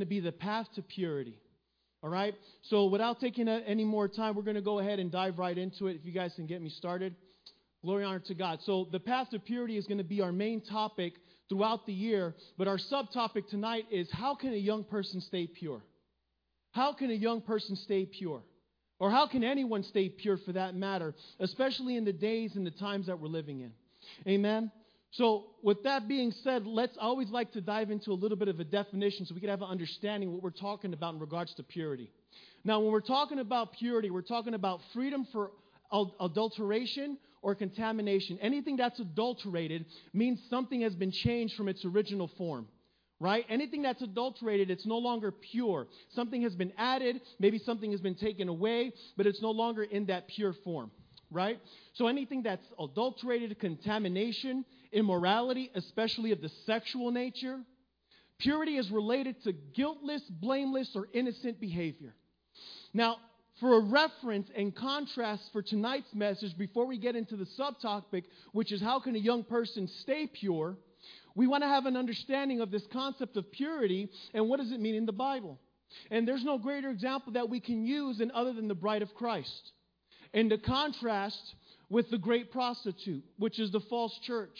to be the path to purity. All right? So, without taking any more time, we're going to go ahead and dive right into it. If you guys can get me started. Glory honor to God. So, the path to purity is going to be our main topic throughout the year. But our subtopic tonight is how can a young person stay pure? How can a young person stay pure? Or how can anyone stay pure for that matter, especially in the days and the times that we're living in? Amen. So, with that being said, let's always like to dive into a little bit of a definition so we can have an understanding what we're talking about in regards to purity. Now, when we're talking about purity, we're talking about freedom for adulteration or contamination. Anything that's adulterated means something has been changed from its original form. Right? Anything that's adulterated, it's no longer pure. Something has been added, maybe something has been taken away, but it's no longer in that pure form right? So anything that's adulterated, contamination, immorality, especially of the sexual nature, purity is related to guiltless, blameless, or innocent behavior. Now, for a reference and contrast for tonight's message, before we get into the subtopic, which is how can a young person stay pure, we want to have an understanding of this concept of purity and what does it mean in the Bible. And there's no greater example that we can use than other than the bride of Christ. And to contrast with the great prostitute, which is the false church.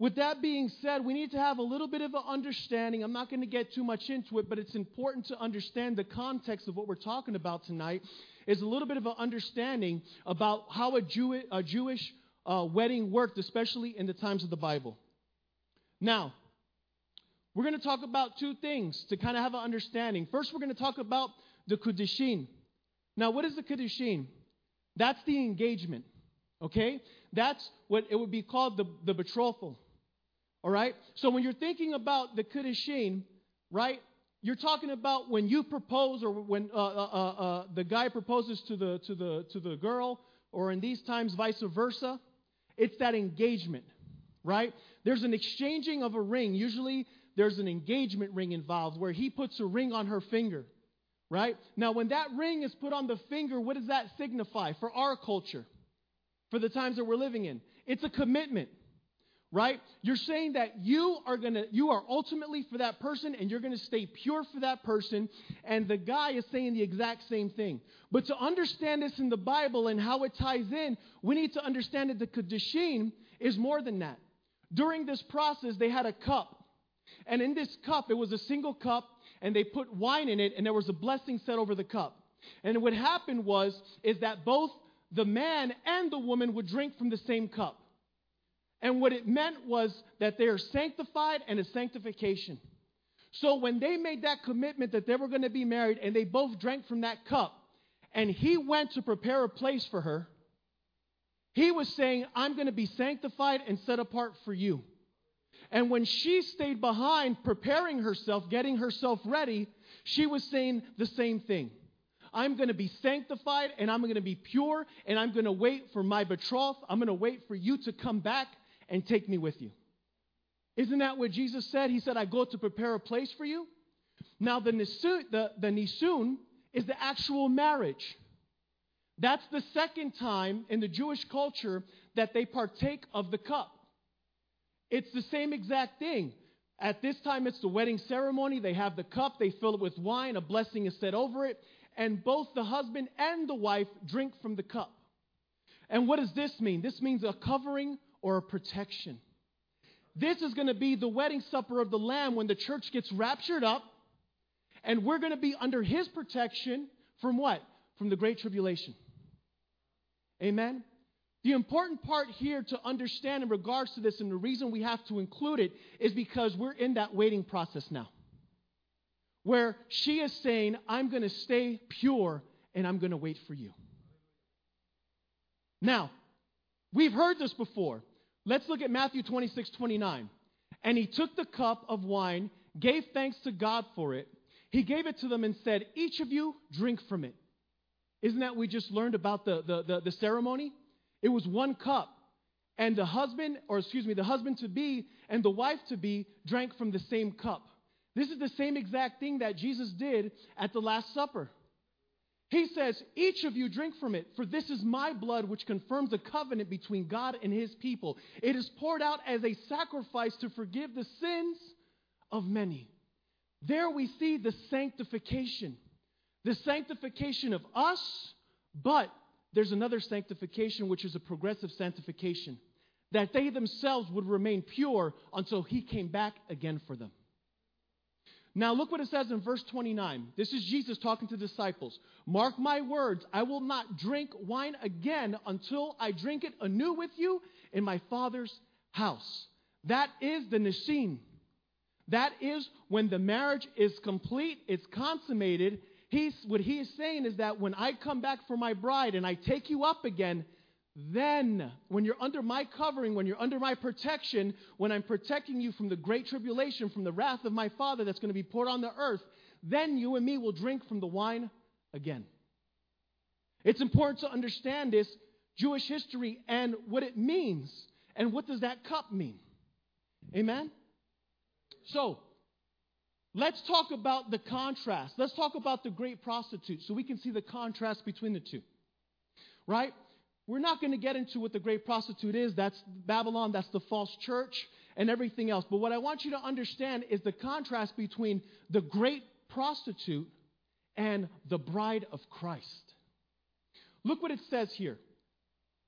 With that being said, we need to have a little bit of an understanding. I'm not going to get too much into it, but it's important to understand the context of what we're talking about tonight. Is a little bit of an understanding about how a, Jew, a Jewish uh, wedding worked, especially in the times of the Bible. Now, we're going to talk about two things to kind of have an understanding. First, we're going to talk about the Kiddushin. Now, what is the Kiddushin? That's the engagement, okay? That's what it would be called the, the betrothal. All right? So when you're thinking about the Kiddushin, right, you're talking about when you propose or when uh, uh, uh, uh, the guy proposes to the, to, the, to the girl, or in these times, vice versa. It's that engagement, right? There's an exchanging of a ring. Usually there's an engagement ring involved where he puts a ring on her finger, right? Now, when that ring is put on the finger, what does that signify for our culture, for the times that we're living in? It's a commitment right? You're saying that you are going to you are ultimately for that person and you're going to stay pure for that person and the guy is saying the exact same thing. But to understand this in the Bible and how it ties in, we need to understand that the Kiddushin is more than that. During this process, they had a cup. And in this cup, it was a single cup and they put wine in it and there was a blessing set over the cup. And what happened was is that both the man and the woman would drink from the same cup. And what it meant was that they are sanctified and a sanctification. So when they made that commitment that they were going to be married and they both drank from that cup, and he went to prepare a place for her, he was saying, I'm going to be sanctified and set apart for you. And when she stayed behind preparing herself, getting herself ready, she was saying the same thing. I'm going to be sanctified and I'm going to be pure and I'm going to wait for my betrothed. I'm going to wait for you to come back and take me with you. Isn't that what Jesus said? He said, I go to prepare a place for you. Now, the nisun, the, the nisun is the actual marriage. That's the second time in the Jewish culture that they partake of the cup. It's the same exact thing. At this time, it's the wedding ceremony. They have the cup, they fill it with wine, a blessing is said over it, and both the husband and the wife drink from the cup. And what does this mean? This means a covering or a protection. This is going to be the wedding supper of the Lamb when the church gets raptured up, and we're going to be under his protection from what? From the Great Tribulation. Amen? The important part here to understand in regards to this, and the reason we have to include it, is because we're in that waiting process now. Where she is saying, I'm going to stay pure and I'm going to wait for you. Now, we've heard this before. Let's look at Matthew 26, 29. And he took the cup of wine, gave thanks to God for it. He gave it to them and said, Each of you drink from it. Isn't that we just learned about the, the, the, the ceremony? It was one cup. And the husband, or excuse me, the husband to be and the wife to be drank from the same cup. This is the same exact thing that Jesus did at the Last Supper. He says, Each of you drink from it, for this is my blood which confirms the covenant between God and his people. It is poured out as a sacrifice to forgive the sins of many. there we see the sanctification. The sanctification of us, but there's another sanctification, which is a progressive sanctification, that they themselves would remain pure until he came back again for them. Now, look what it says in verse 29. This is Jesus talking to disciples. Mark my words, I will not drink wine again until I drink it anew with you in my Father's house. That is the Nishin. That is when the marriage is complete, it's consummated. He's, what he is saying is that when I come back for my bride and I take you up again, then, when you're under my covering, when you're under my protection, when I'm protecting you from the great tribulation, from the wrath of my Father that's going to be poured on the earth, then you and me will drink from the wine again. It's important to understand this Jewish history and what it means. And what does that cup mean? Amen? So, let's talk about the contrast. Let's talk about the great prostitute so we can see the contrast between the two. Right? We're not going to get into what the great prostitute is. That's Babylon, that's the false church, and everything else. But what I want you to understand is the contrast between the great prostitute and the bride of Christ. Look what it says here.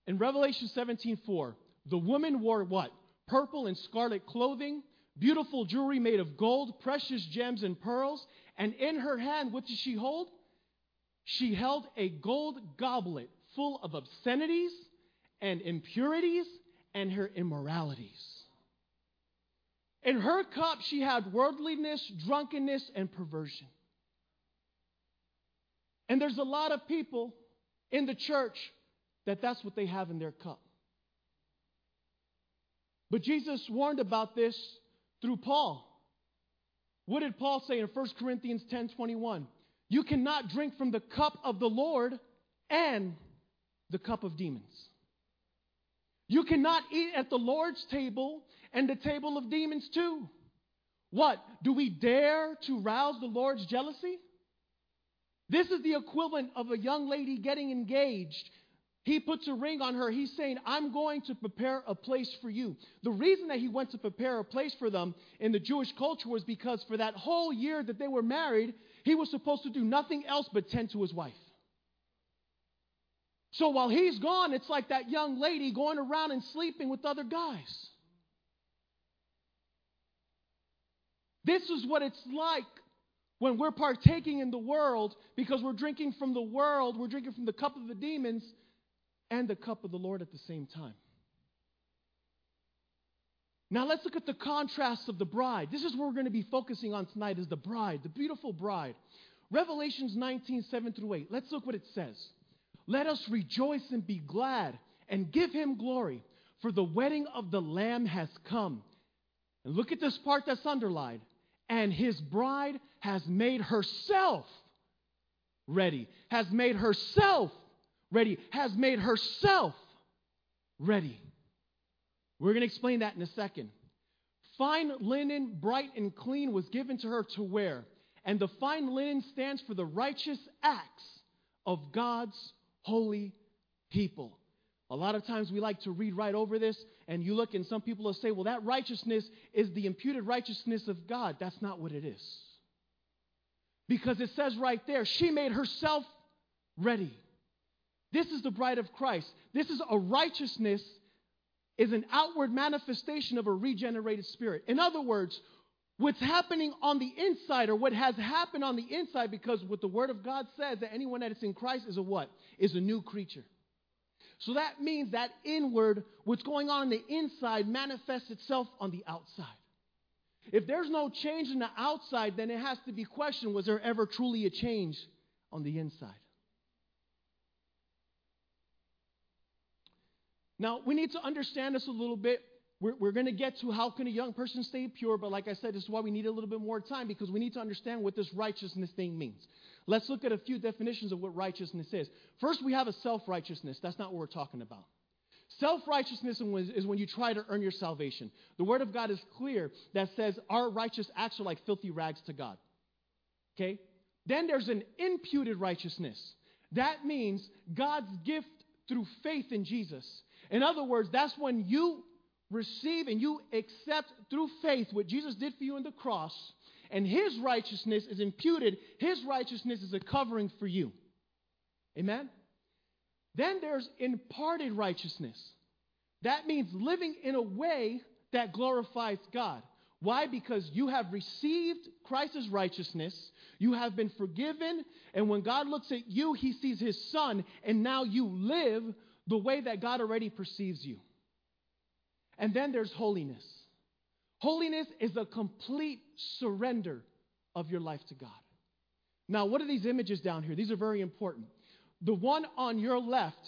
In Revelation 17:4, the woman wore what? Purple and scarlet clothing, beautiful jewelry made of gold, precious gems and pearls, and in her hand, what did she hold? She held a gold goblet full of obscenities and impurities and her immoralities. In her cup, she had worldliness, drunkenness, and perversion. And there's a lot of people in the church that that's what they have in their cup. But Jesus warned about this through Paul. What did Paul say in 1 Corinthians 10 21? You cannot drink from the cup of the Lord and the cup of demons. You cannot eat at the Lord's table and the table of demons too. What? Do we dare to rouse the Lord's jealousy? This is the equivalent of a young lady getting engaged. He puts a ring on her. He's saying, I'm going to prepare a place for you. The reason that he went to prepare a place for them in the Jewish culture was because for that whole year that they were married, he was supposed to do nothing else but tend to his wife. So while he's gone, it's like that young lady going around and sleeping with other guys. This is what it's like when we're partaking in the world because we're drinking from the world, we're drinking from the cup of the demons and the cup of the Lord at the same time. Now let's look at the contrast of the bride. This is what we're going to be focusing on tonight is the bride, the beautiful bride. Revelations 19, 7 through 8. Let's look what it says. Let us rejoice and be glad and give him glory, for the wedding of the Lamb has come. And look at this part that's underlined. And his bride has made herself ready, has made herself ready, has made herself ready. We're going to explain that in a second. Fine linen, bright and clean, was given to her to wear. And the fine linen stands for the righteous acts of God's holy people. A lot of times we like to read right over this, and you look, and some people will say, well, that righteousness is the imputed righteousness of God. That's not what it is. Because it says right there, she made herself ready. This is the bride of Christ. This is a righteousness, is an outward manifestation of a regenerated spirit. In other words, what's happening on the inside or what has happened on the inside because what the word of god says that anyone that is in christ is a what? Is a new creature. So that means that inward what's going on on the inside manifests itself on the outside. If there's no change in the outside then it has to be questioned was there ever truly a change on the inside? Now we need to understand this a little bit we're, we're going to get to how can a young person stay pure, but like I said, this is why we need a little bit more time because we need to understand what this righteousness thing means. Let's look at a few definitions of what righteousness is. First, we have a self righteousness. That's not what we're talking about. Self righteousness is when you try to earn your salvation. The Word of God is clear that says our righteous acts are like filthy rags to God. Okay? Then there's an imputed righteousness. That means God's gift through faith in Jesus. In other words, that's when you receive and you accept through faith what Jesus did for you on the cross, and his righteousness is imputed. His righteousness is a covering for you. Amen? Then there's imparted righteousness. That means living in a way that glorifies God. Why? Because you have received Christ's righteousness, you have been forgiven, and when God looks at you, he sees his son, and now you live the way that God already perceives you. And then there's holiness. Holiness is a complete surrender of your life to God. Now, what are these images down here? These are very important. The one on your left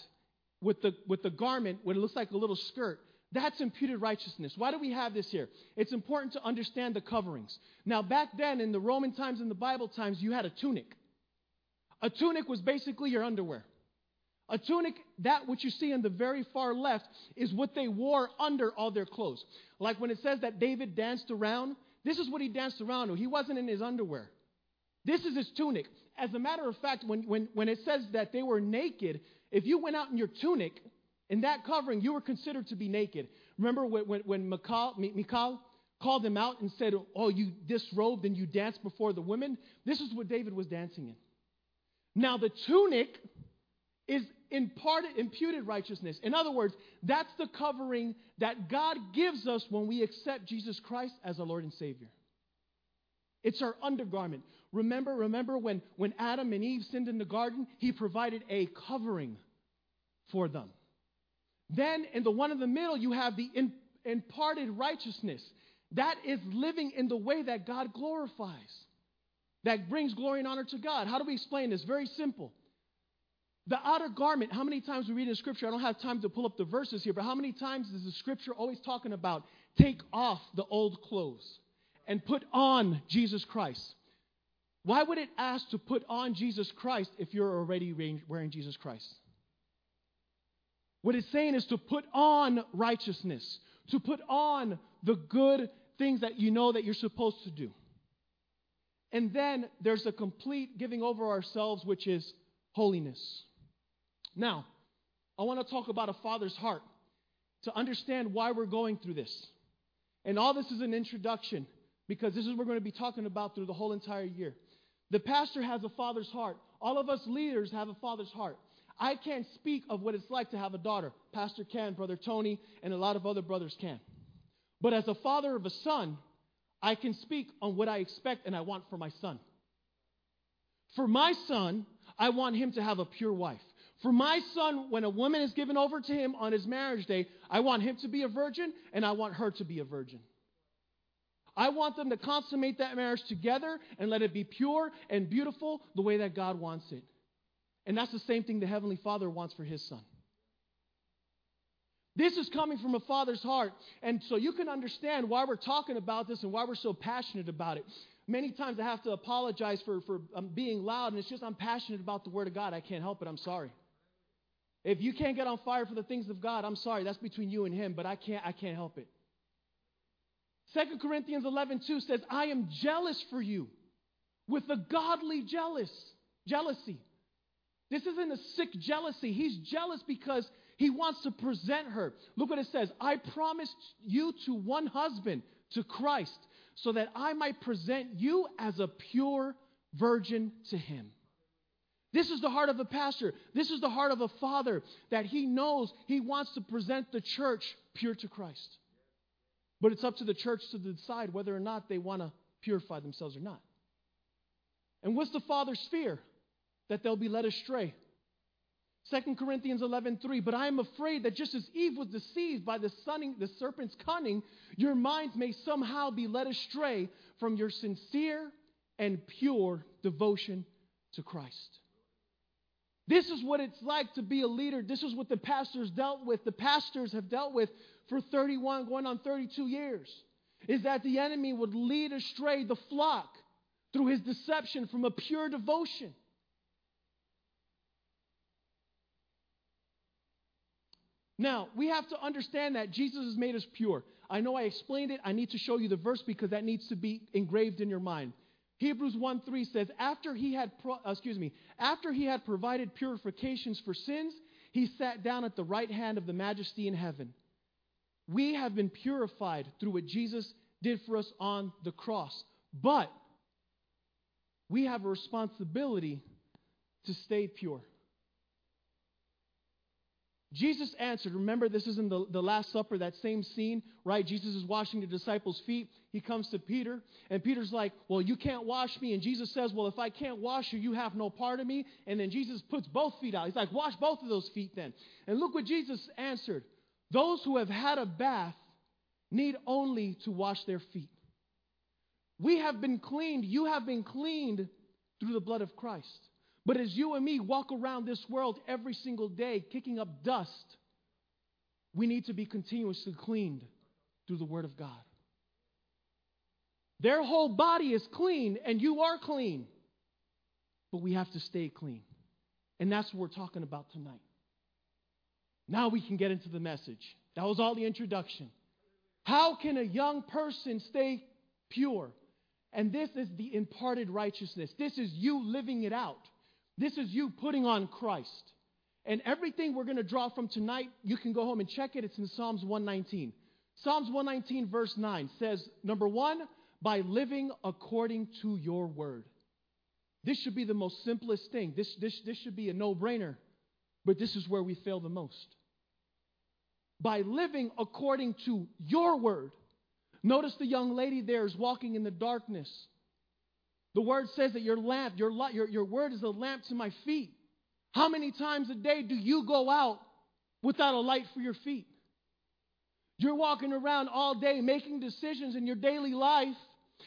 with the, with the garment, what it looks like a little skirt, that's imputed righteousness. Why do we have this here? It's important to understand the coverings. Now, back then in the Roman times and the Bible times, you had a tunic. A tunic was basically your underwear. A tunic, that which you see in the very far left, is what they wore under all their clothes. Like when it says that David danced around, this is what he danced around. He wasn't in his underwear. This is his tunic. As a matter of fact, when, when, when it says that they were naked, if you went out in your tunic, in that covering, you were considered to be naked. Remember when, when, when called him out and said, Oh, you disrobed and you danced before the women? This is what David was dancing in. Now, the tunic is imparted, imputed righteousness. In other words, that's the covering that God gives us when we accept Jesus Christ as our Lord and Savior. It's our undergarment. Remember, remember when, when Adam and Eve sinned in the garden, he provided a covering for them. Then in the one in the middle, you have the in, imparted righteousness. That is living in the way that God glorifies, that brings glory and honor to God. How do we explain this? Very simple. The outer garment, how many times we read in Scripture? I don't have time to pull up the verses here, but how many times is the Scripture always talking about take off the old clothes and put on Jesus Christ? Why would it ask to put on Jesus Christ if you're already wearing Jesus Christ? What it's saying is to put on righteousness, to put on the good things that you know that you're supposed to do. And then there's a complete giving over ourselves, which is holiness. Now, I want to talk about a father's heart to understand why we're going through this. And all this is an introduction because this is what we're going to be talking about through the whole entire year. The pastor has a father's heart. All of us leaders have a father's heart. I can't speak of what it's like to have a daughter. Pastor can, Brother Tony, and a lot of other brothers can. But as a father of a son, I can speak on what I expect and I want for my son. For my son, I want him to have a pure wife. For my son, when a woman is given over to him on his marriage day, I want him to be a virgin and I want her to be a virgin. I want them to consummate that marriage together and let it be pure and beautiful the way that God wants it. And that's the same thing the Heavenly Father wants for His Son. This is coming from a father's heart. And so you can understand why we're talking about this and why we're so passionate about it. Many times I have to apologize for, for um, being loud, and it's just I'm passionate about the Word of God. I can't help it. I'm sorry. If you can't get on fire for the things of God, I'm sorry. That's between you and Him, but I can't, I can't help it. 2 Corinthians 11 2 says, I am jealous for you with a godly jealous jealousy. This isn't a sick jealousy. He's jealous because he wants to present her. Look what it says I promised you to one husband, to Christ, so that I might present you as a pure virgin to him. This is the heart of a pastor. This is the heart of a father that he knows he wants to present the church pure to Christ. But it's up to the church to decide whether or not they want to purify themselves or not. And what's the father's fear? That they'll be led astray. 2 Corinthians 11:3 But I am afraid that just as Eve was deceived by the, sunning, the serpent's cunning, your minds may somehow be led astray from your sincere and pure devotion to Christ. This is what it's like to be a leader. This is what the pastors dealt with. The pastors have dealt with for 31, going on 32 years. Is that the enemy would lead astray the flock through his deception from a pure devotion. Now, we have to understand that Jesus has made us pure. I know I explained it. I need to show you the verse because that needs to be engraved in your mind. Hebrews 1 3 says, after he had, pro- uh, excuse me, after he had provided purifications for sins, he sat down at the right hand of the majesty in heaven. We have been purified through what Jesus did for us on the cross. But we have a responsibility to stay pure. Jesus answered, remember, this is in the, the Last Supper, that same scene, right? Jesus is washing the disciples' feet. He comes to Peter, and Peter's like, Well, you can't wash me. And Jesus says, Well, if I can't wash you, you have no part of me. And then Jesus puts both feet out. He's like, Wash both of those feet then. And look what Jesus answered Those who have had a bath need only to wash their feet. We have been cleaned, you have been cleaned through the blood of Christ. But as you and me walk around this world every single day, kicking up dust, we need to be continuously cleaned through the Word of God. Their whole body is clean, and you are clean. But we have to stay clean. And that's what we're talking about tonight. Now we can get into the message. That was all the introduction. How can a young person stay pure? And this is the imparted righteousness. This is you living it out. This is you putting on Christ. And everything we're going to draw from tonight, you can go home and check it. It's in Psalms 119. Psalms 119, verse 9 says, number one, by living according to your word. This should be the most simplest thing. This, this, this should be a no brainer, but this is where we fail the most. By living according to your word. Notice the young lady there is walking in the darkness. The word says that your lamp, your, your, your word is a lamp to my feet. How many times a day do you go out without a light for your feet? You're walking around all day making decisions in your daily life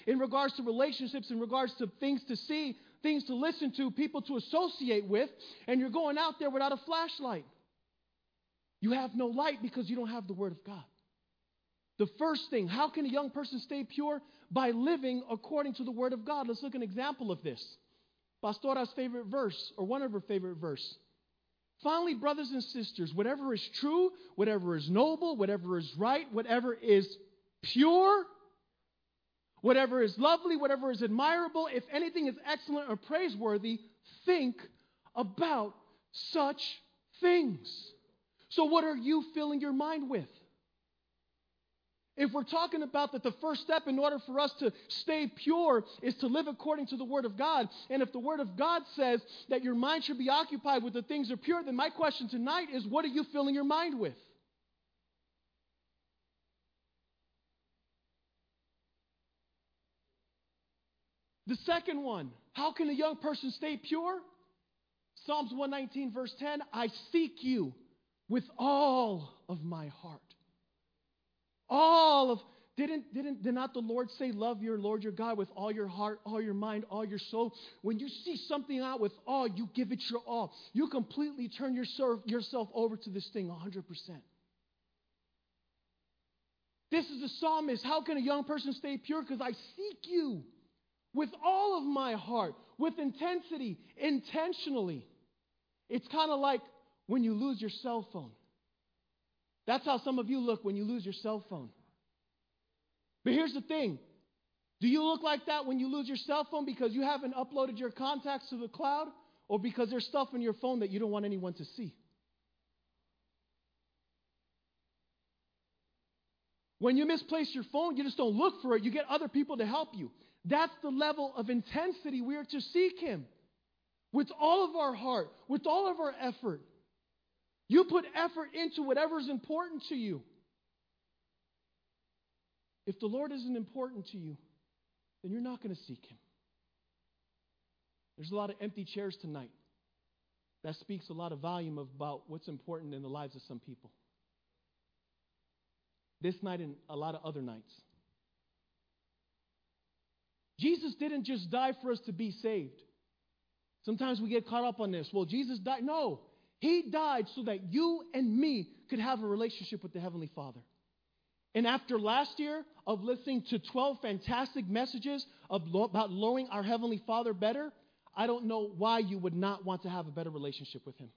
in regards to relationships, in regards to things to see, things to listen to, people to associate with, and you're going out there without a flashlight. You have no light because you don't have the Word of God. The first thing, how can a young person stay pure? By living according to the Word of God. Let's look at an example of this. Pastora's favorite verse, or one of her favorite verse. Finally, brothers and sisters, whatever is true, whatever is noble, whatever is right, whatever is pure, whatever is lovely, whatever is admirable, if anything is excellent or praiseworthy, think about such things. So, what are you filling your mind with? If we're talking about that the first step in order for us to stay pure is to live according to the Word of God, and if the Word of God says that your mind should be occupied with the things that are pure, then my question tonight is what are you filling your mind with? The second one, how can a young person stay pure? Psalms 119, verse 10 I seek you with all of my heart. All of didn't, didn't, did not the Lord say, Love your Lord your God with all your heart, all your mind, all your soul? When you see something out with all, you give it your all. You completely turn yourself, yourself over to this thing 100%. This is the psalmist. How can a young person stay pure? Because I seek you with all of my heart, with intensity, intentionally. It's kind of like when you lose your cell phone. That's how some of you look when you lose your cell phone. But here's the thing do you look like that when you lose your cell phone because you haven't uploaded your contacts to the cloud or because there's stuff in your phone that you don't want anyone to see? When you misplace your phone, you just don't look for it. You get other people to help you. That's the level of intensity we are to seek Him with all of our heart, with all of our effort. You put effort into whatever is important to you. If the Lord isn't important to you, then you're not going to seek Him. There's a lot of empty chairs tonight. That speaks a lot of volume about what's important in the lives of some people. This night and a lot of other nights. Jesus didn't just die for us to be saved. Sometimes we get caught up on this. Well, Jesus died. No, he died so that you and me could have a relationship with the Heavenly Father. And after last year of listening to 12 fantastic messages about knowing our Heavenly Father better, I don't know why you would not want to have a better relationship with Him.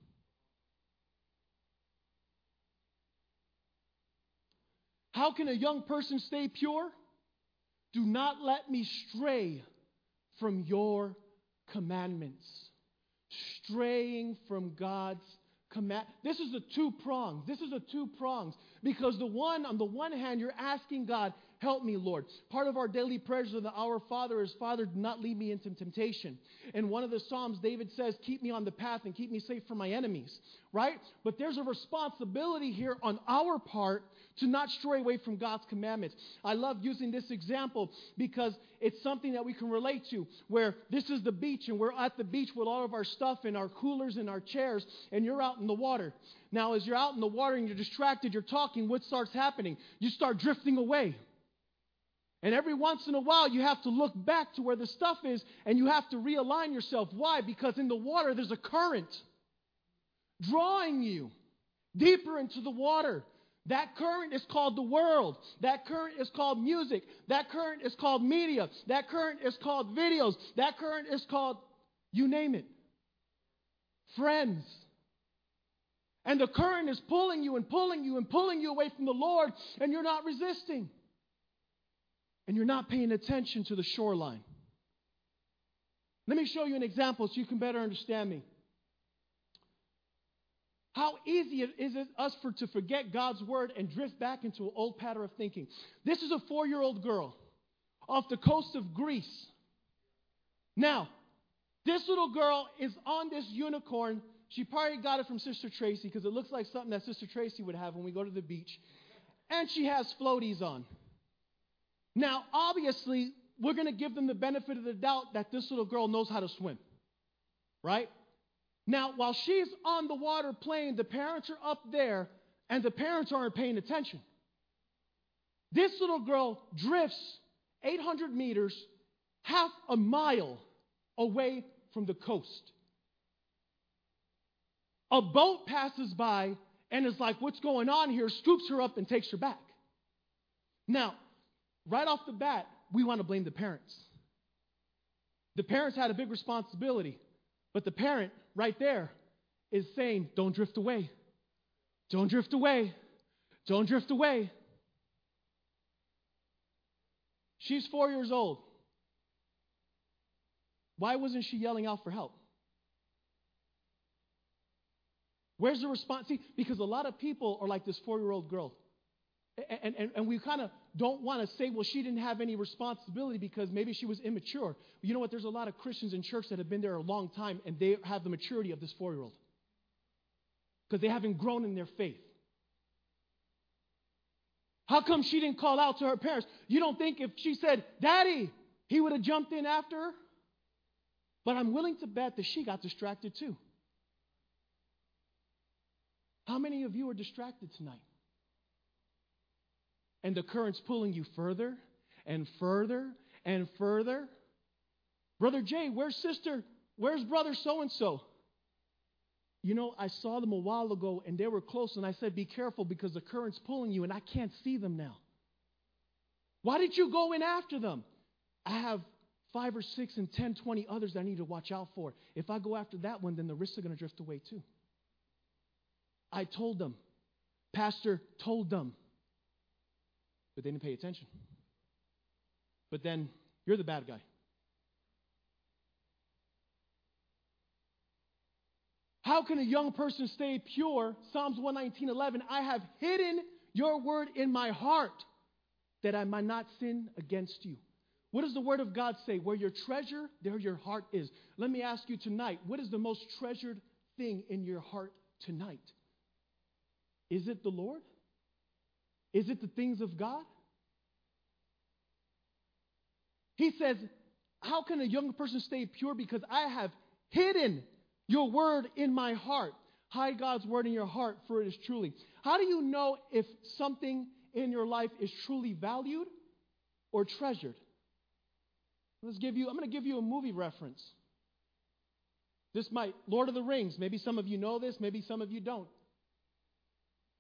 How can a young person stay pure? Do not let me stray from your commandments straying from God's command. This is the two prongs. This is the two prongs because the one on the one hand you're asking God, help me, Lord. Part of our daily prayers of the Our Father is, Father, do not lead me into temptation. And one of the Psalms, David says, Keep me on the path and keep me safe from my enemies, right? But there's a responsibility here on our part to not stray away from God's commandments. I love using this example because it's something that we can relate to, where this is the beach and we're at the beach with all of our stuff and our coolers and our chairs, and you're out in the water. Now, as you're out in the water and you're distracted, you're talking, what starts happening? You start drifting away. And every once in a while, you have to look back to where the stuff is and you have to realign yourself. Why? Because in the water, there's a current drawing you deeper into the water. That current is called the world. That current is called music. That current is called media. That current is called videos. That current is called, you name it, friends. And the current is pulling you and pulling you and pulling you away from the Lord, and you're not resisting. And you're not paying attention to the shoreline. Let me show you an example so you can better understand me. How easy it is it us for to forget God's word and drift back into an old pattern of thinking. This is a four-year-old girl off the coast of Greece. Now, this little girl is on this unicorn. She probably got it from Sister Tracy because it looks like something that Sister Tracy would have when we go to the beach. And she has floaties on. Now, obviously, we're going to give them the benefit of the doubt that this little girl knows how to swim. Right? Now, while she's on the water playing, the parents are up there and the parents aren't paying attention. This little girl drifts 800 meters, half a mile away from the coast. A boat passes by and is like, What's going on here? scoops her up and takes her back. Now, right off the bat, we want to blame the parents. The parents had a big responsibility, but the parent right there is saying, Don't drift away. Don't drift away. Don't drift away. She's four years old. Why wasn't she yelling out for help? Where's the response? See, because a lot of people are like this four year old girl. And, and, and we kind of don't want to say, well, she didn't have any responsibility because maybe she was immature. You know what? There's a lot of Christians in church that have been there a long time and they have the maturity of this four year old because they haven't grown in their faith. How come she didn't call out to her parents? You don't think if she said, Daddy, he would have jumped in after her? But I'm willing to bet that she got distracted too. How many of you are distracted tonight? And the current's pulling you further and further and further. Brother Jay, where's sister? Where's brother so and so? You know, I saw them a while ago and they were close, and I said, Be careful because the current's pulling you and I can't see them now. Why did you go in after them? I have five or six and ten, twenty others that I need to watch out for. If I go after that one, then the risks are going to drift away too. I told them. Pastor told them but they didn't pay attention. But then you're the bad guy. How can a young person stay pure? Psalms 119:11 I have hidden your word in my heart that I might not sin against you. What does the word of God say? Where your treasure, there your heart is. Let me ask you tonight, what is the most treasured thing in your heart tonight? Is it the Lord? Is it the things of God? He says, How can a young person stay pure? Because I have hidden your word in my heart. Hide God's word in your heart, for it is truly. How do you know if something in your life is truly valued or treasured? Let's give you, I'm going to give you a movie reference. This might, Lord of the Rings, maybe some of you know this, maybe some of you don't.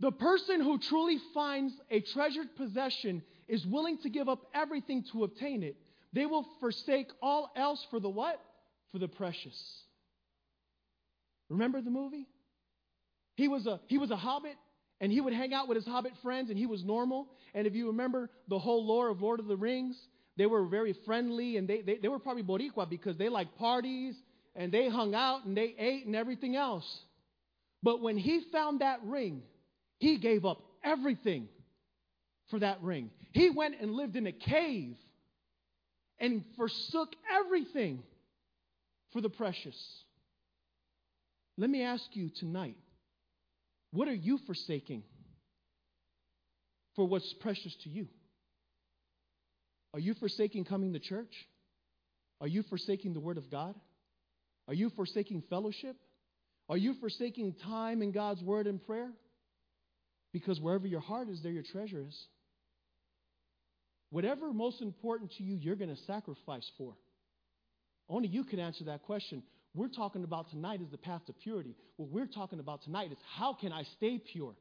The person who truly finds a treasured possession is willing to give up everything to obtain it. They will forsake all else for the what? For the precious. Remember the movie? He was a he was a hobbit and he would hang out with his hobbit friends and he was normal. And if you remember the whole lore of Lord of the Rings, they were very friendly and they, they, they were probably Boricua because they liked parties and they hung out and they ate and everything else. But when he found that ring, he gave up everything for that ring. He went and lived in a cave and forsook everything for the precious. Let me ask you tonight what are you forsaking for what's precious to you? Are you forsaking coming to church? Are you forsaking the Word of God? Are you forsaking fellowship? Are you forsaking time in God's Word and prayer? Because wherever your heart is, there your treasure is. Whatever most important to you, you're going to sacrifice for. Only you can answer that question. We're talking about tonight is the path to purity. What we're talking about tonight is how can I stay pure?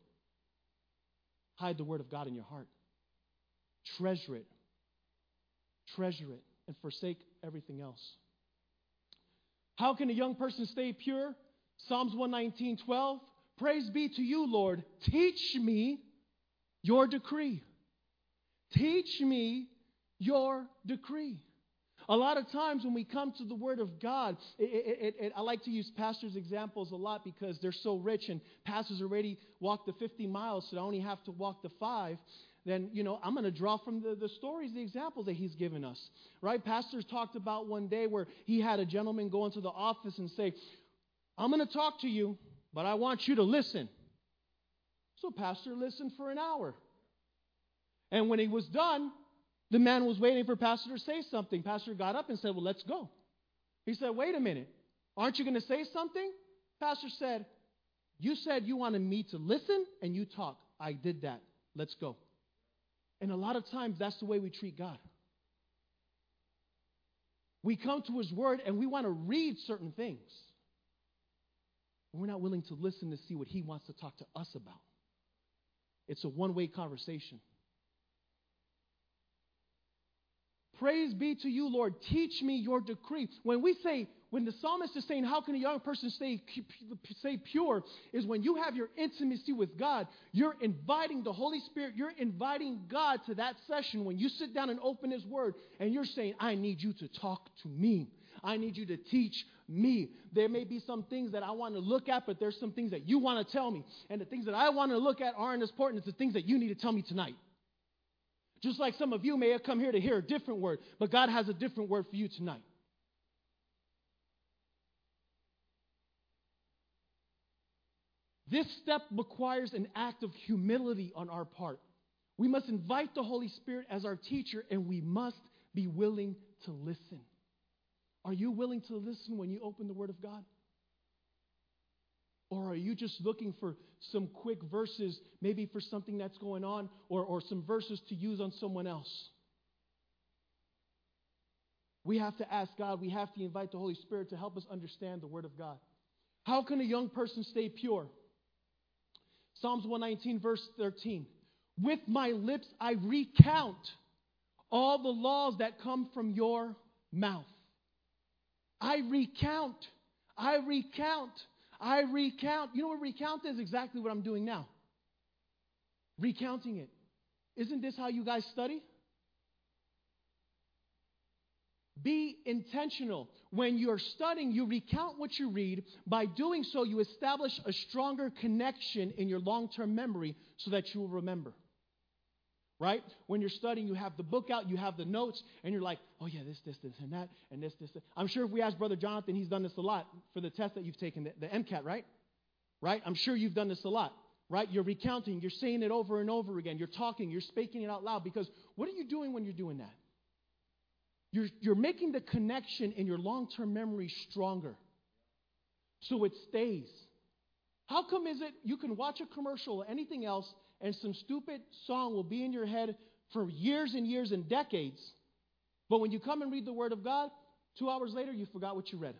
Hide the word of God in your heart. Treasure it. Treasure it and forsake everything else. How can a young person stay pure? Psalms 119, 12. Praise be to you, Lord. Teach me your decree. Teach me your decree. A lot of times when we come to the Word of God, it, it, it, I like to use pastors' examples a lot because they're so rich, and pastors already walked the 50 miles, so I only have to walk the five. Then, you know, I'm going to draw from the, the stories, the examples that he's given us. Right? Pastors talked about one day where he had a gentleman go into the office and say, I'm going to talk to you, but I want you to listen. So, Pastor listened for an hour. And when he was done, the man was waiting for Pastor to say something. Pastor got up and said, Well, let's go. He said, Wait a minute. Aren't you going to say something? Pastor said, You said you wanted me to listen and you talk. I did that. Let's go. And a lot of times, that's the way we treat God. We come to His Word and we want to read certain things. We're not willing to listen to see what He wants to talk to us about. It's a one way conversation. Praise be to you, Lord. Teach me your decree. When we say, when the psalmist is saying, How can a young person stay, stay pure? is when you have your intimacy with God, you're inviting the Holy Spirit, you're inviting God to that session when you sit down and open His Word and you're saying, I need you to talk to me. I need you to teach me. There may be some things that I want to look at, but there's some things that you want to tell me. And the things that I want to look at aren't as important as the things that you need to tell me tonight. Just like some of you may have come here to hear a different word, but God has a different word for you tonight. This step requires an act of humility on our part. We must invite the Holy Spirit as our teacher, and we must be willing to listen. Are you willing to listen when you open the Word of God? Or are you just looking for some quick verses, maybe for something that's going on, or, or some verses to use on someone else? We have to ask God, we have to invite the Holy Spirit to help us understand the Word of God. How can a young person stay pure? Psalms 119, verse 13. With my lips I recount all the laws that come from your mouth. I recount. I recount. I recount. You know what recount is? Exactly what I'm doing now. Recounting it. Isn't this how you guys study? Be intentional. When you're studying, you recount what you read. By doing so, you establish a stronger connection in your long term memory so that you will remember right? When you're studying, you have the book out, you have the notes, and you're like, oh yeah, this, this, this, and that, and this, this, this. I'm sure if we ask Brother Jonathan, he's done this a lot for the test that you've taken, the, the MCAT, right? Right? I'm sure you've done this a lot, right? You're recounting, you're saying it over and over again, you're talking, you're speaking it out loud, because what are you doing when you're doing that? You're, you're making the connection in your long term memory stronger so it stays. How come is it you can watch a commercial or anything else and some stupid song will be in your head for years and years and decades. But when you come and read the Word of God, two hours later, you forgot what you read.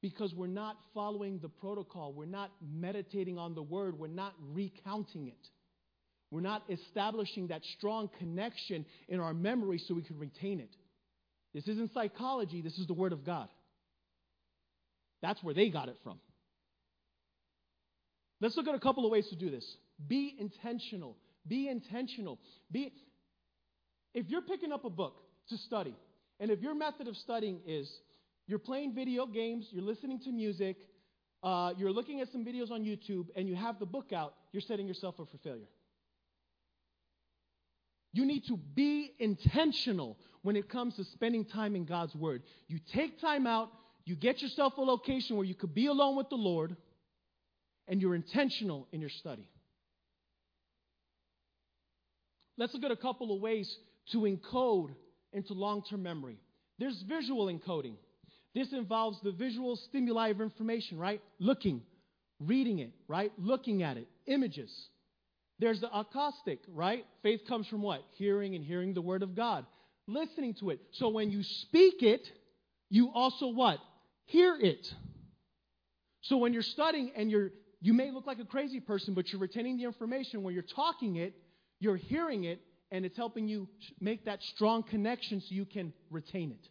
Because we're not following the protocol. We're not meditating on the Word. We're not recounting it. We're not establishing that strong connection in our memory so we can retain it. This isn't psychology, this is the Word of God. That's where they got it from. Let's look at a couple of ways to do this. Be intentional. Be intentional. Be if you're picking up a book to study, and if your method of studying is you're playing video games, you're listening to music, uh, you're looking at some videos on YouTube, and you have the book out, you're setting yourself up for failure. You need to be intentional when it comes to spending time in God's Word. You take time out, you get yourself a location where you could be alone with the Lord, and you're intentional in your study. Let's look at a couple of ways to encode into long term memory. There's visual encoding. This involves the visual stimuli of information, right? Looking, reading it, right? Looking at it, images. There's the acoustic, right? Faith comes from what? Hearing and hearing the word of God, listening to it. So when you speak it, you also what? Hear it. So when you're studying and you're you may look like a crazy person, but you're retaining the information. When you're talking it, you're hearing it, and it's helping you make that strong connection so you can retain it.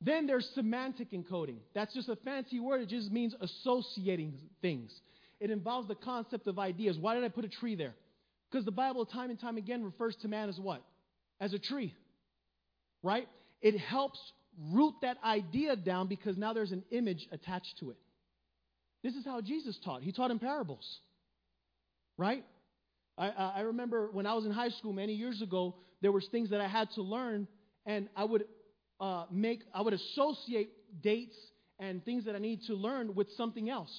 Then there's semantic encoding. That's just a fancy word, it just means associating things. It involves the concept of ideas. Why did I put a tree there? Because the Bible, time and time again, refers to man as what? As a tree. Right? It helps root that idea down because now there's an image attached to it. This is how Jesus taught. He taught in parables. Right? I, I remember when I was in high school many years ago, there was things that I had to learn, and I would uh, make, I would associate dates and things that I need to learn with something else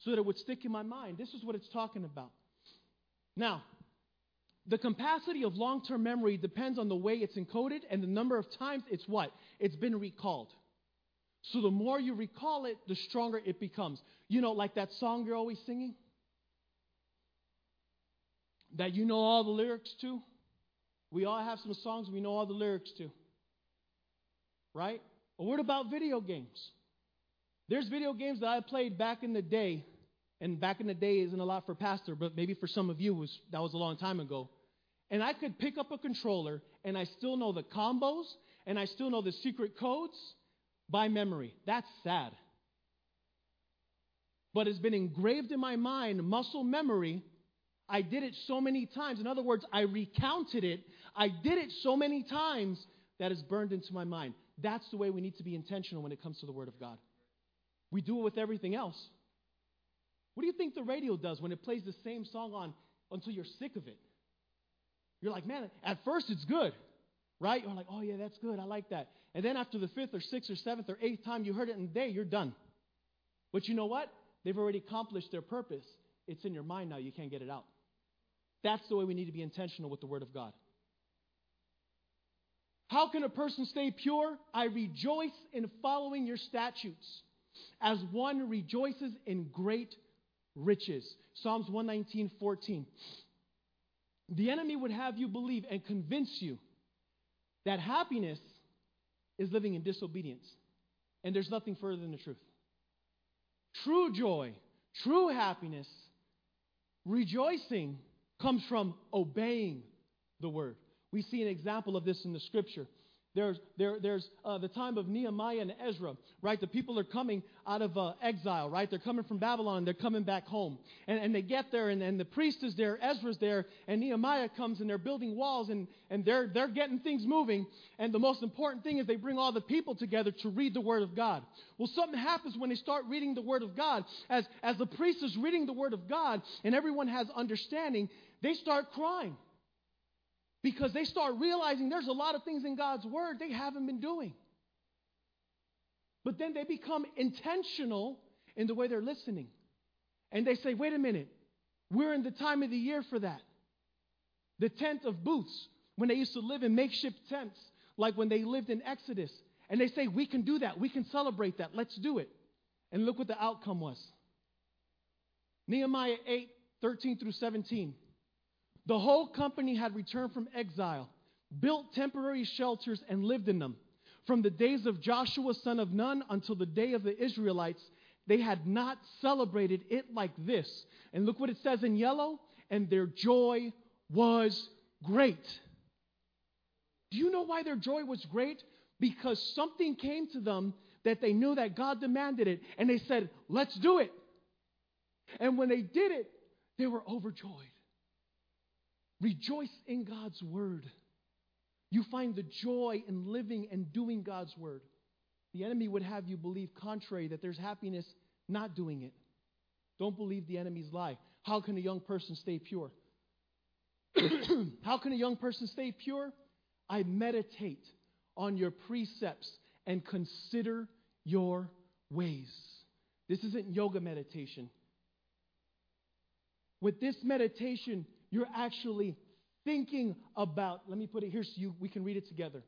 so that it would stick in my mind. This is what it's talking about. Now, the capacity of long term memory depends on the way it's encoded and the number of times it's what? It's been recalled. So the more you recall it, the stronger it becomes. You know, like that song you're always singing? that you know all the lyrics to. We all have some songs we know all the lyrics to. Right? But what about video games? There's video games that I played back in the day, and back in the day isn't a lot for pastor, but maybe for some of you was that was a long time ago. And I could pick up a controller and I still know the combos and I still know the secret codes by memory. That's sad. But it's been engraved in my mind, muscle memory, I did it so many times. In other words, I recounted it. I did it so many times that it's burned into my mind. That's the way we need to be intentional when it comes to the Word of God. We do it with everything else. What do you think the radio does when it plays the same song on until you're sick of it? You're like, man, at first it's good, right? You're like, oh, yeah, that's good. I like that. And then after the fifth or sixth or seventh or eighth time you heard it in a day, you're done. But you know what? They've already accomplished their purpose. It's in your mind now. You can't get it out. That's the way we need to be intentional with the Word of God. How can a person stay pure? I rejoice in following your statutes, as one rejoices in great riches. Psalms 119, 14. The enemy would have you believe and convince you that happiness is living in disobedience. And there's nothing further than the truth. True joy, true happiness, rejoicing comes from obeying the word. We see an example of this in the scripture. There's, there, there's uh, the time of Nehemiah and Ezra, right? The people are coming out of uh, exile, right? They're coming from Babylon, they're coming back home. And, and they get there, and, and the priest is there, Ezra's there, and Nehemiah comes, and they're building walls, and, and they're, they're getting things moving. And the most important thing is they bring all the people together to read the Word of God. Well, something happens when they start reading the Word of God. As, as the priest is reading the Word of God, and everyone has understanding, they start crying because they start realizing there's a lot of things in God's Word they haven't been doing. But then they become intentional in the way they're listening. And they say, wait a minute, we're in the time of the year for that. The tent of booths, when they used to live in makeshift tents, like when they lived in Exodus. And they say, we can do that. We can celebrate that. Let's do it. And look what the outcome was Nehemiah 8 13 through 17. The whole company had returned from exile, built temporary shelters, and lived in them. From the days of Joshua, son of Nun, until the day of the Israelites, they had not celebrated it like this. And look what it says in yellow and their joy was great. Do you know why their joy was great? Because something came to them that they knew that God demanded it, and they said, Let's do it. And when they did it, they were overjoyed. Rejoice in God's word. You find the joy in living and doing God's word. The enemy would have you believe contrary that there's happiness not doing it. Don't believe the enemy's lie. How can a young person stay pure? How can a young person stay pure? I meditate on your precepts and consider your ways. This isn't yoga meditation. With this meditation, you're actually thinking about, let me put it here so you, we can read it together.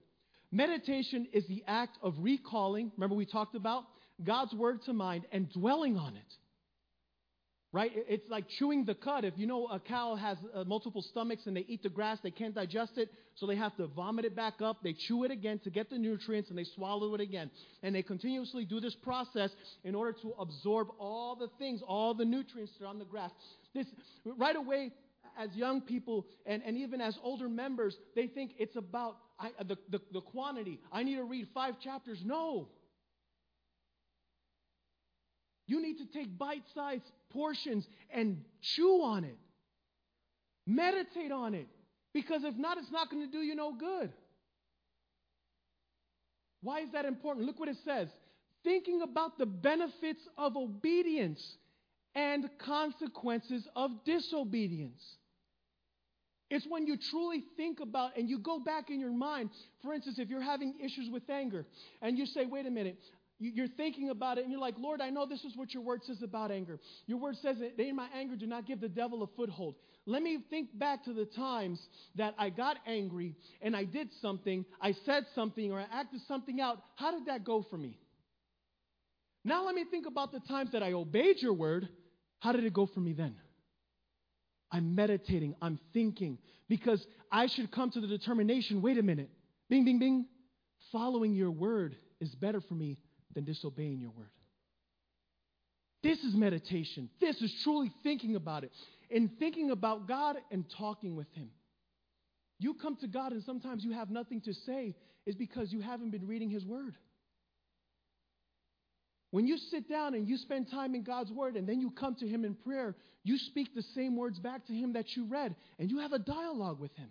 Meditation is the act of recalling, remember we talked about God's word to mind and dwelling on it. Right? It's like chewing the cud. If you know a cow has uh, multiple stomachs and they eat the grass, they can't digest it, so they have to vomit it back up. They chew it again to get the nutrients and they swallow it again. And they continuously do this process in order to absorb all the things, all the nutrients that are on the grass. This right away, as young people and, and even as older members, they think it's about I, uh, the, the, the quantity. I need to read five chapters. No. You need to take bite sized portions and chew on it. Meditate on it. Because if not, it's not going to do you no good. Why is that important? Look what it says. Thinking about the benefits of obedience and consequences of disobedience. It's when you truly think about and you go back in your mind. For instance, if you're having issues with anger and you say, wait a minute, you're thinking about it and you're like, Lord, I know this is what your word says about anger. Your word says that in my anger, do not give the devil a foothold. Let me think back to the times that I got angry and I did something, I said something, or I acted something out. How did that go for me? Now let me think about the times that I obeyed your word. How did it go for me then? I'm meditating, I'm thinking, because I should come to the determination wait a minute, bing, bing, bing, following your word is better for me than disobeying your word. This is meditation. This is truly thinking about it. And thinking about God and talking with Him. You come to God and sometimes you have nothing to say, is because you haven't been reading His Word. When you sit down and you spend time in God's Word and then you come to Him in prayer, you speak the same words back to Him that you read and you have a dialogue with Him.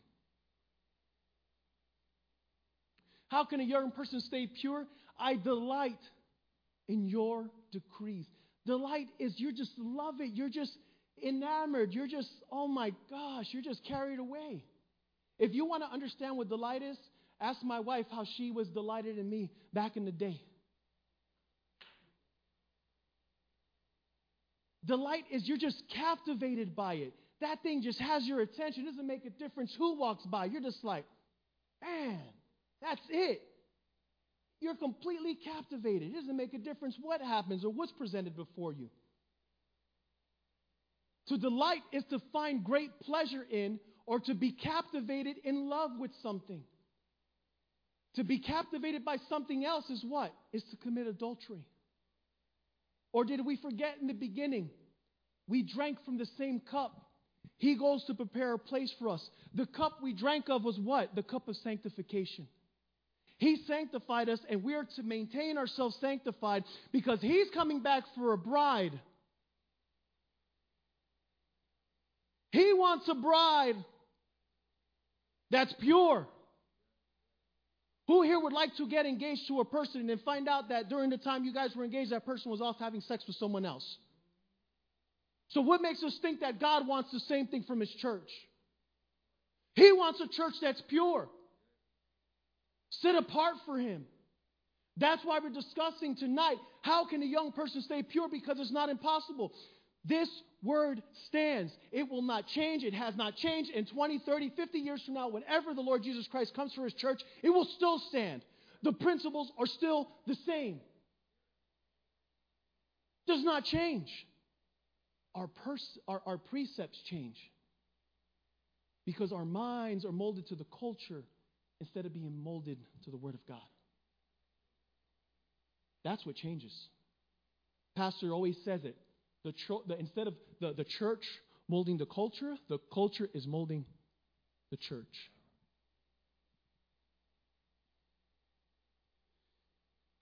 How can a young person stay pure? I delight in your decrees. Delight is you just love it. You're just enamored. You're just, oh my gosh, you're just carried away. If you want to understand what delight is, ask my wife how she was delighted in me back in the day. Delight is you're just captivated by it. That thing just has your attention. It doesn't make a difference who walks by. You're just like, man, that's it. You're completely captivated. It doesn't make a difference what happens or what's presented before you. To delight is to find great pleasure in or to be captivated in love with something. To be captivated by something else is what? Is to commit adultery. Or did we forget in the beginning? We drank from the same cup. He goes to prepare a place for us. The cup we drank of was what? The cup of sanctification. He sanctified us, and we are to maintain ourselves sanctified because He's coming back for a bride. He wants a bride that's pure. Who here would like to get engaged to a person and then find out that during the time you guys were engaged, that person was off having sex with someone else? So, what makes us think that God wants the same thing from His church? He wants a church that's pure, set apart for Him. That's why we're discussing tonight how can a young person stay pure because it's not impossible. This word stands. It will not change. It has not changed. In 20, 30, 50 years from now, whenever the Lord Jesus Christ comes for his church, it will still stand. The principles are still the same. Does not change. Our, pers- our, our precepts change because our minds are molded to the culture instead of being molded to the Word of God. That's what changes. Pastor always says it. The, the, instead of the, the church molding the culture, the culture is molding the church.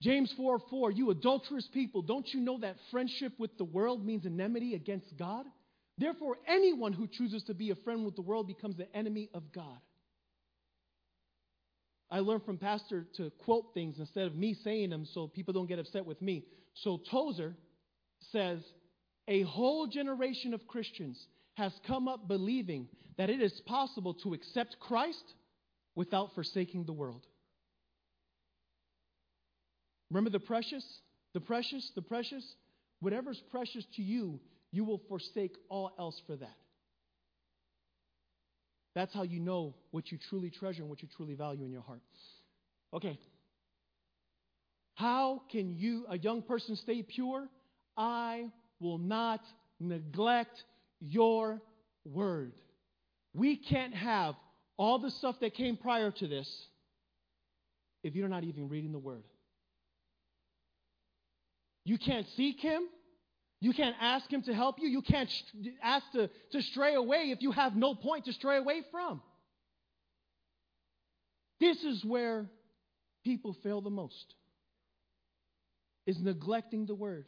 James 4 4, you adulterous people, don't you know that friendship with the world means enmity against God? Therefore, anyone who chooses to be a friend with the world becomes the enemy of God. I learned from Pastor to quote things instead of me saying them so people don't get upset with me. So Tozer says, a whole generation of Christians has come up believing that it is possible to accept Christ without forsaking the world. Remember the precious? The precious? The precious? Whatever's precious to you, you will forsake all else for that. That's how you know what you truly treasure and what you truly value in your heart. Okay. How can you, a young person, stay pure? I will not neglect your word. We can't have all the stuff that came prior to this if you're not even reading the word. You can't seek him. You can't ask him to help you. You can't ask to, to stray away if you have no point to stray away from. This is where people fail the most is neglecting the word.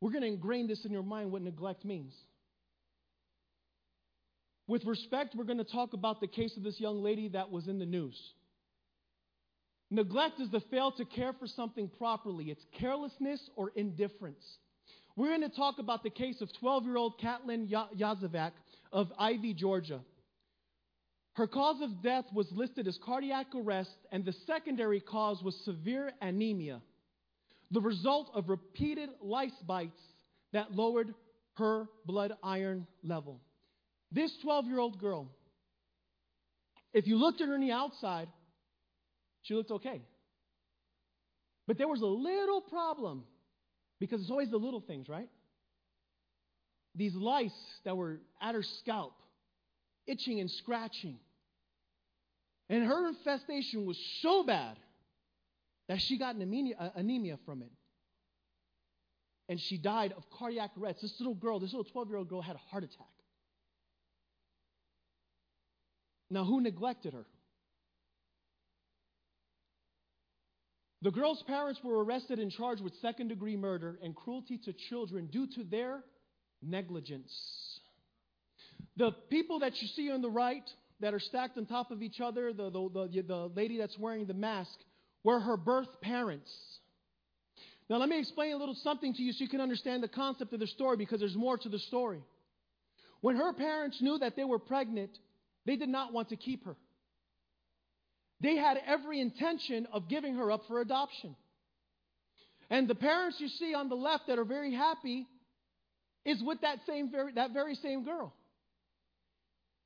We're going to ingrain this in your mind what neglect means. With respect, we're going to talk about the case of this young lady that was in the news. Neglect is the fail to care for something properly, it's carelessness or indifference. We're going to talk about the case of 12 year old Kaitlyn Yozviak of Ivey, Georgia. Her cause of death was listed as cardiac arrest, and the secondary cause was severe anemia, the result of repeated lice bites that lowered her blood iron level. This 12 year old girl, if you looked at her on the outside, she looked okay. But there was a little problem because it's always the little things, right? These lice that were at her scalp, itching and scratching. And her infestation was so bad that she got anemia, uh, anemia from it. And she died of cardiac arrest. This little girl, this little 12 year old girl, had a heart attack. Now, who neglected her? The girl's parents were arrested and charged with second degree murder and cruelty to children due to their negligence. The people that you see on the right that are stacked on top of each other, the, the, the, the lady that's wearing the mask, were her birth parents. Now, let me explain a little something to you so you can understand the concept of the story because there's more to the story. When her parents knew that they were pregnant, they did not want to keep her. They had every intention of giving her up for adoption. And the parents you see on the left that are very happy is with that same very, that very same girl.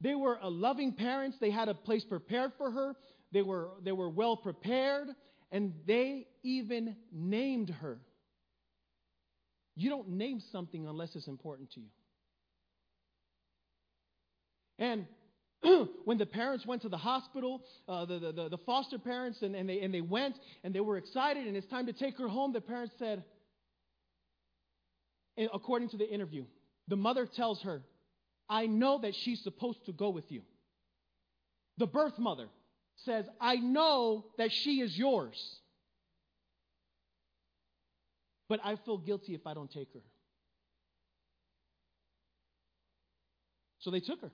They were a loving parents. They had a place prepared for her. They were, they were well prepared, and they even named her. You don't name something unless it's important to you. And when the parents went to the hospital, uh, the, the, the, foster parents, and, and, they, and they went and they were excited, and it's time to take her home, the parents said, according to the interview, the mother tells her, I know that she's supposed to go with you. The birth mother says, I know that she is yours. But I feel guilty if I don't take her. So they took her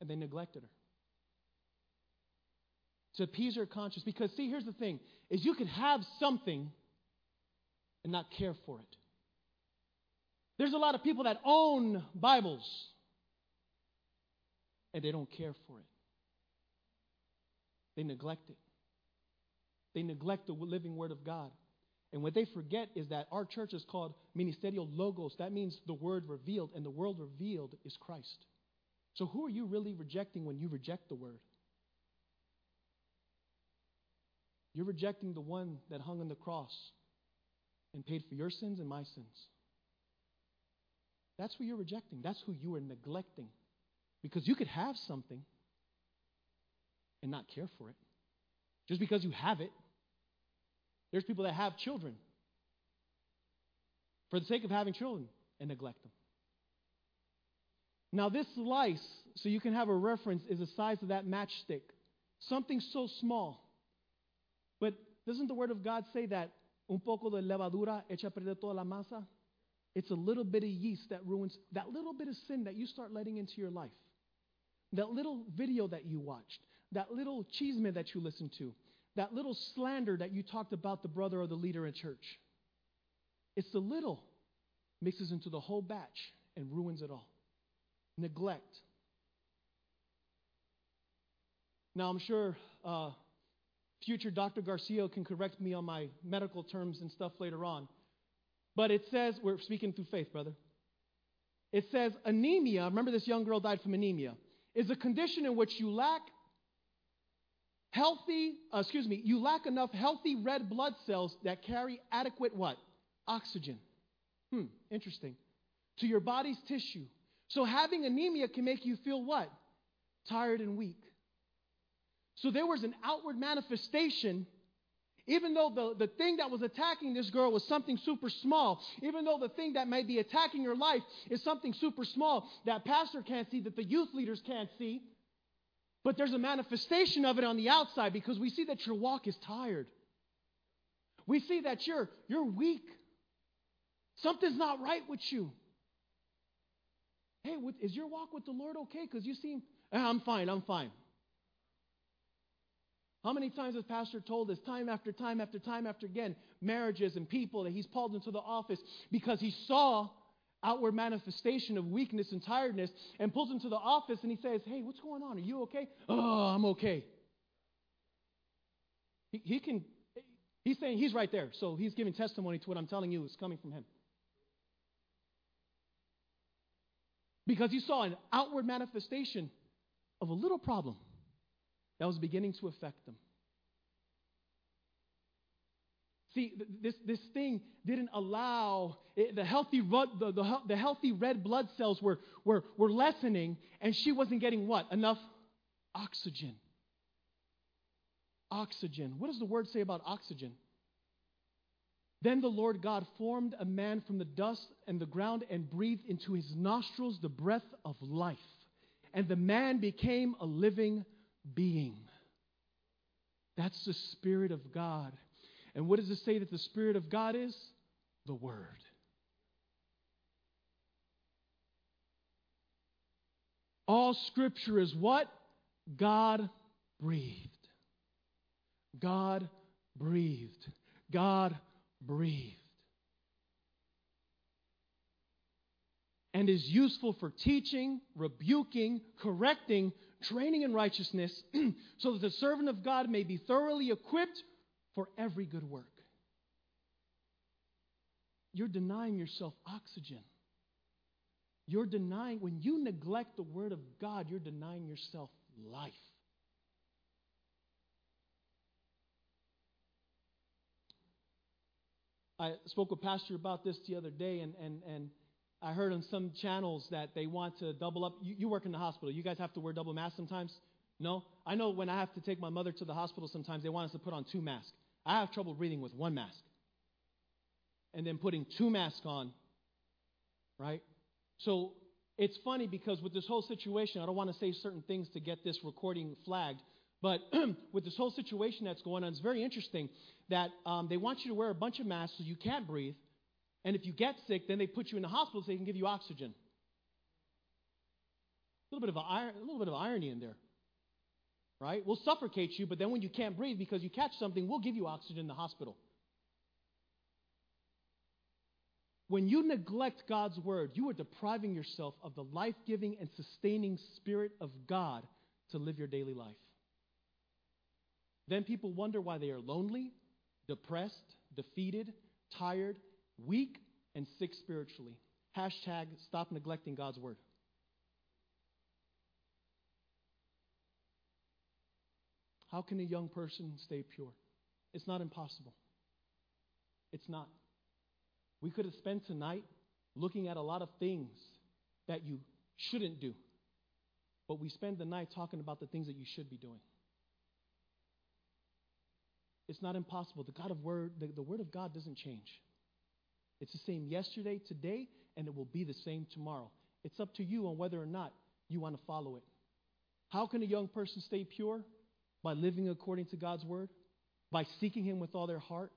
and they neglected her to appease her conscience because see here's the thing is you could have something and not care for it there's a lot of people that own bibles and they don't care for it they neglect it they neglect the living word of god and what they forget is that our church is called ministerial logos that means the word revealed and the word revealed is christ so, who are you really rejecting when you reject the word? You're rejecting the one that hung on the cross and paid for your sins and my sins. That's who you're rejecting. That's who you are neglecting. Because you could have something and not care for it. Just because you have it. There's people that have children for the sake of having children and neglect them. Now, this slice, so you can have a reference, is the size of that matchstick. Something so small. But doesn't the Word of God say that un poco de levadura echa perder toda la masa? It's a little bit of yeast that ruins that little bit of sin that you start letting into your life. That little video that you watched, that little chisme that you listened to, that little slander that you talked about the brother or the leader in church. It's the little mixes into the whole batch and ruins it all. Neglect. Now, I'm sure uh, future Dr. Garcia can correct me on my medical terms and stuff later on. But it says, we're speaking through faith, brother. It says anemia, remember this young girl died from anemia, is a condition in which you lack healthy, uh, excuse me, you lack enough healthy red blood cells that carry adequate what? Oxygen. Hmm, interesting. To your body's tissue. So having anemia can make you feel what? Tired and weak. So there was an outward manifestation even though the, the thing that was attacking this girl was something super small, even though the thing that may be attacking her life is something super small that pastor can't see, that the youth leaders can't see, but there's a manifestation of it on the outside because we see that your walk is tired. We see that you're, you're weak. Something's not right with you. Hey, is your walk with the Lord okay? Because you seem, ah, I'm fine, I'm fine. How many times has Pastor told us, time after time after time after again, marriages and people that he's called into the office because he saw outward manifestation of weakness and tiredness and pulls him to the office and he says, Hey, what's going on? Are you okay? Oh, I'm okay. He, he can, he's saying he's right there. So he's giving testimony to what I'm telling you is coming from him. Because he saw an outward manifestation of a little problem that was beginning to affect them. See, this, this thing didn't allow it, the, healthy, the, the, the healthy red blood cells were, were, were lessening, and she wasn't getting what? Enough oxygen. Oxygen. What does the word say about oxygen? Then the Lord God formed a man from the dust and the ground and breathed into his nostrils the breath of life. And the man became a living being. That's the Spirit of God. And what does it say that the Spirit of God is? The Word. All Scripture is what? God breathed. God breathed. God breathed. And is useful for teaching, rebuking, correcting, training in righteousness, so that the servant of God may be thoroughly equipped for every good work. You're denying yourself oxygen. You're denying, when you neglect the Word of God, you're denying yourself life. I spoke with Pastor about this the other day, and, and, and I heard on some channels that they want to double up. You, you, work in the hospital. You guys have to wear double masks sometimes? No? I know when I have to take my mother to the hospital sometimes, they want us to put on two masks. I have trouble breathing with one mask. And then putting two masks on, right? So it's funny because with this whole situation, I don't want to say certain things to get this recording flagged, but with this whole situation that's going on, it's very interesting that um, they want you to wear a bunch of masks so you can't breathe. And if you get sick, then they put you in the hospital so they can give you oxygen. A little bit of, a, a little bit of irony in there. Right? We'll suffocate you, but then when you can't breathe because you catch something, we'll give you oxygen in the hospital. When you neglect God's word, you are depriving yourself of the life giving and sustaining Spirit of God to live your daily life. Then people wonder why they are lonely, depressed, defeated, tired, weak and sick spiritually. Hashtag stop neglecting God's word. How can a young person stay pure? It's not impossible. It's not. We could have spent tonight looking at a lot of things that you shouldn't do, but we spend the night talking about the things that you should be doing. It's not impossible. The God of Word, the, the Word of God doesn't change. It's the same yesterday, today, and it will be the same tomorrow. It's up to you on whether or not you want to follow it. How can a young person stay pure? By living according to God's word, by seeking Him with all their heart,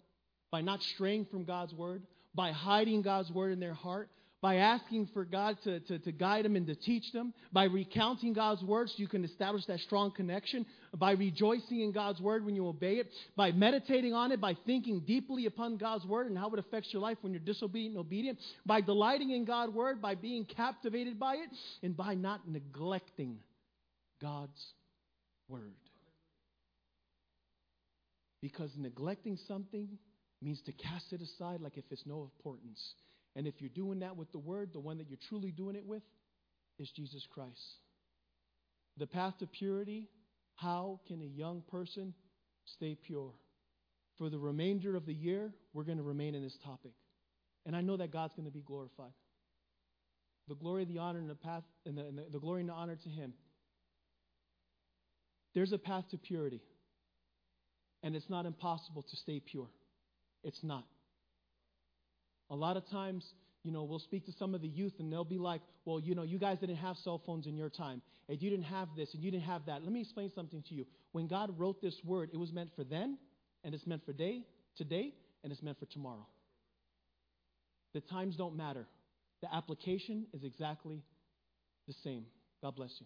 by not straying from God's word, by hiding God's word in their heart, by asking for God to, to, to, guide them and to teach them, by recounting God's word so you can establish that strong connection, by rejoicing in God's word when you obey it, by meditating on it, by thinking deeply upon God's word and how it affects your life when you're disobedient and obedient, by delighting in God's word, by being captivated by it, and by not neglecting God's word. Because neglecting something means to cast it aside like if it's no importance. And if you're doing that with the word, the one that you're truly doing it with is Jesus Christ. The path to purity, how can a young person stay pure? For the remainder of the year, we're going to remain in this topic. And I know that God's going to be glorified. The glory, the honor, and the path, and the, and the, the glory and the honor to Him. There's a path to purity. And it's not impossible to stay pure. It's not. A lot of times, you know, we'll speak to some of the youth and they'll be like, well, you know, you guys didn't have cell phones in your time, and you didn't have this, and you didn't have that. Let me explain something to you. When God wrote this word, it was meant for then, and it's meant for day, today, and it's meant for tomorrow. The times don't matter. The application is exactly the same. God bless you.